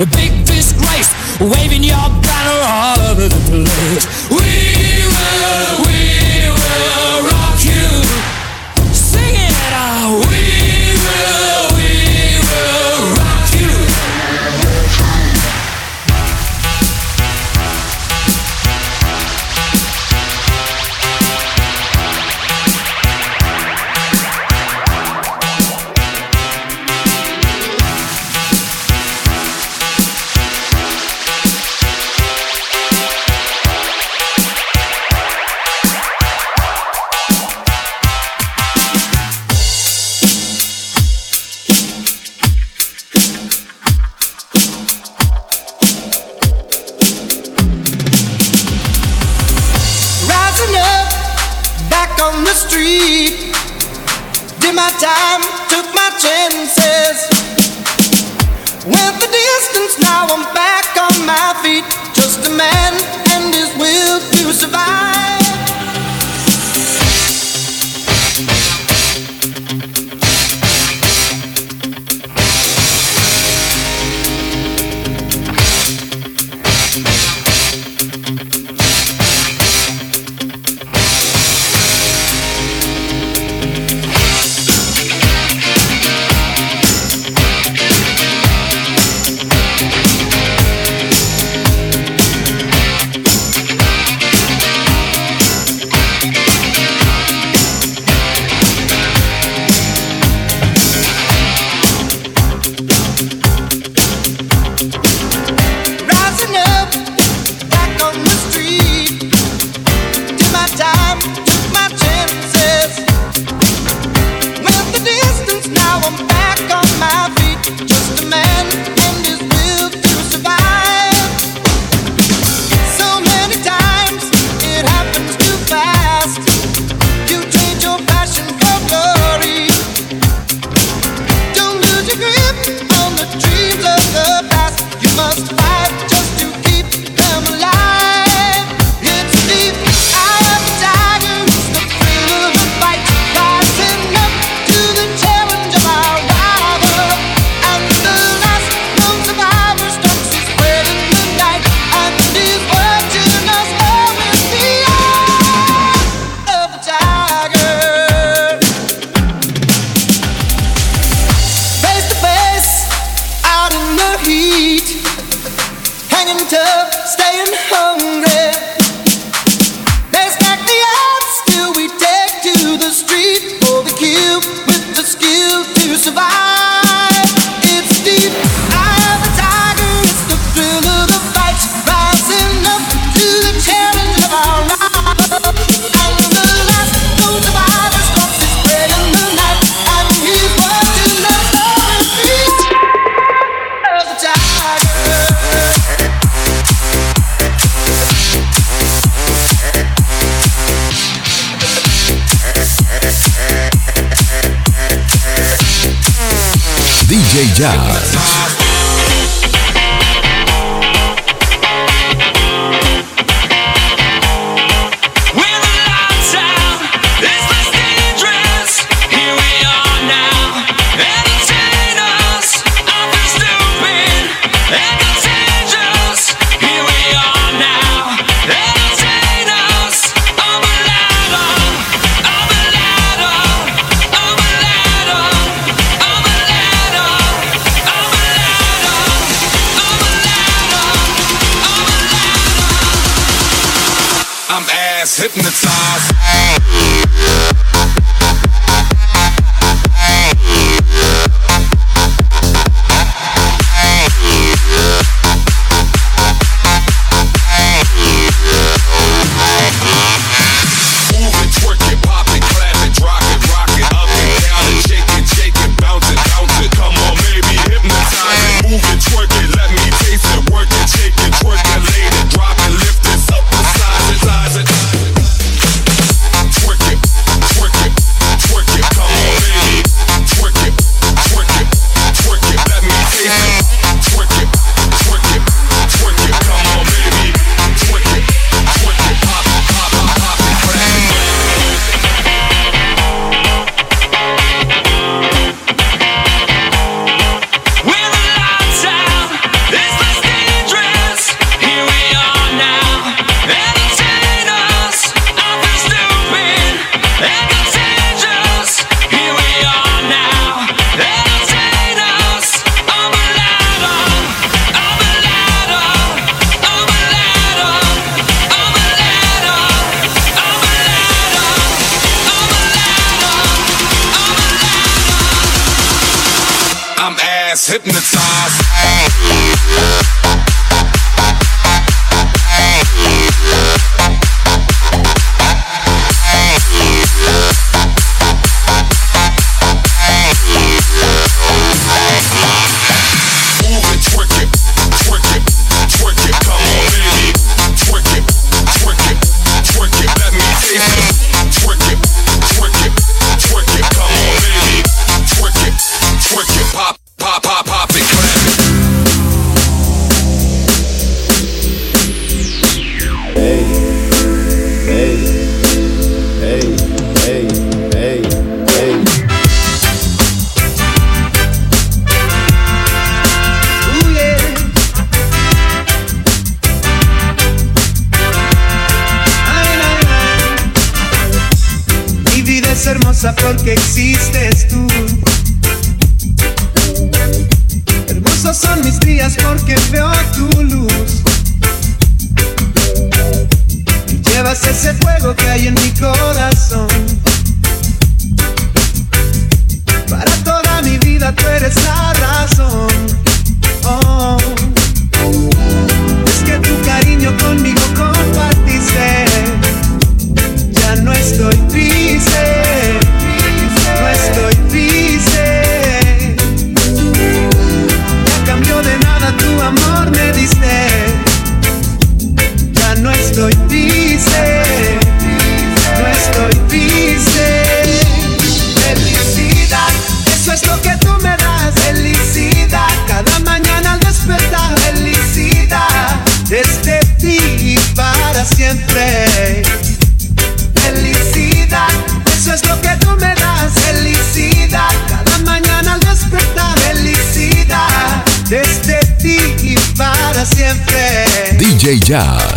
a big disgrace, waving your banner all over the place. We DJ Jazz. hypnotized. Porque existes tú. Hermosos son mis días porque veo tu luz. llevas ese fuego que hay en mi corazón. Para toda mi vida tú eres la razón. Oh. Felicidad, eso es lo que tú me das. Felicidad, cada mañana al despertar. Felicidad, desde ti y para siempre. DJ Jazz.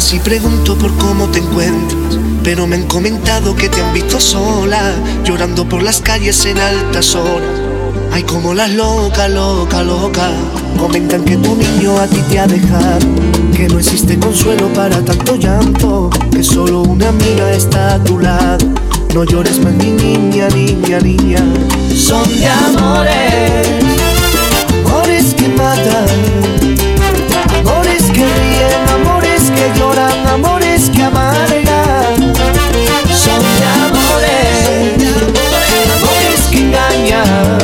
Si pregunto por cómo te encuentras, pero me han comentado que te han visto sola, llorando por las calles en altas horas Ay, como las loca, loca, loca. Comentan que tu niño a ti te ha dejado. Que no existe consuelo para tanto llanto. Que solo una amiga está a tu lado. No llores más, mi niña, niña, niña. Son de amores, amores que matan, amores que amargan. Son de amores, amores que engañan,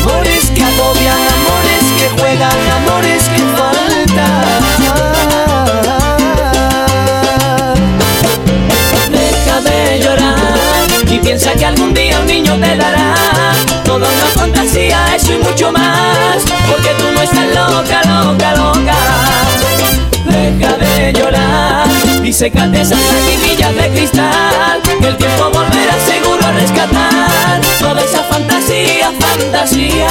amores que agobian, amores que juegan, amores que faltan. Deja de llorar y piensa que algún día un niño te dará toda una fantasía, eso y mucho más. Secate esas lagrimillas de cristal. Que el tiempo volverá seguro a rescatar toda esa fantasía, fantasía.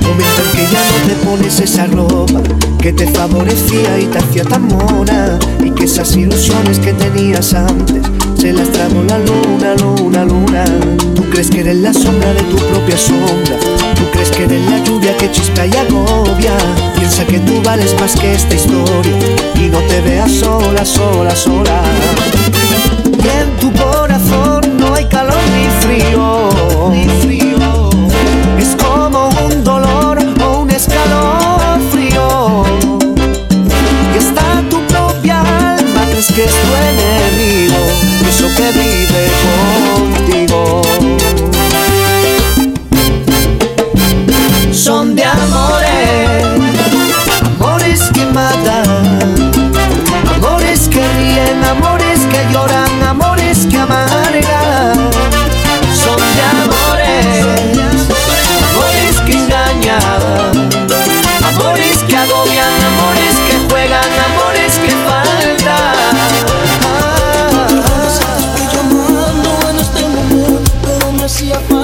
Momento en que ya no te pones esa ropa que te favorecía y te hacía tan mona y que esas ilusiones que tenías antes se las trago la luna, luna, luna. Tú crees que eres la sombra de tu propia sombra. Que eres la lluvia que chispa y agobia. Piensa que tú vales más que esta historia y no te veas sola, sola, sola. Y en tu corazón no hay calor ni frío. Ni frío. Es como un dolor o un escalofrío. Y está tu propia alma, crees que es tu enemigo. Eso que she a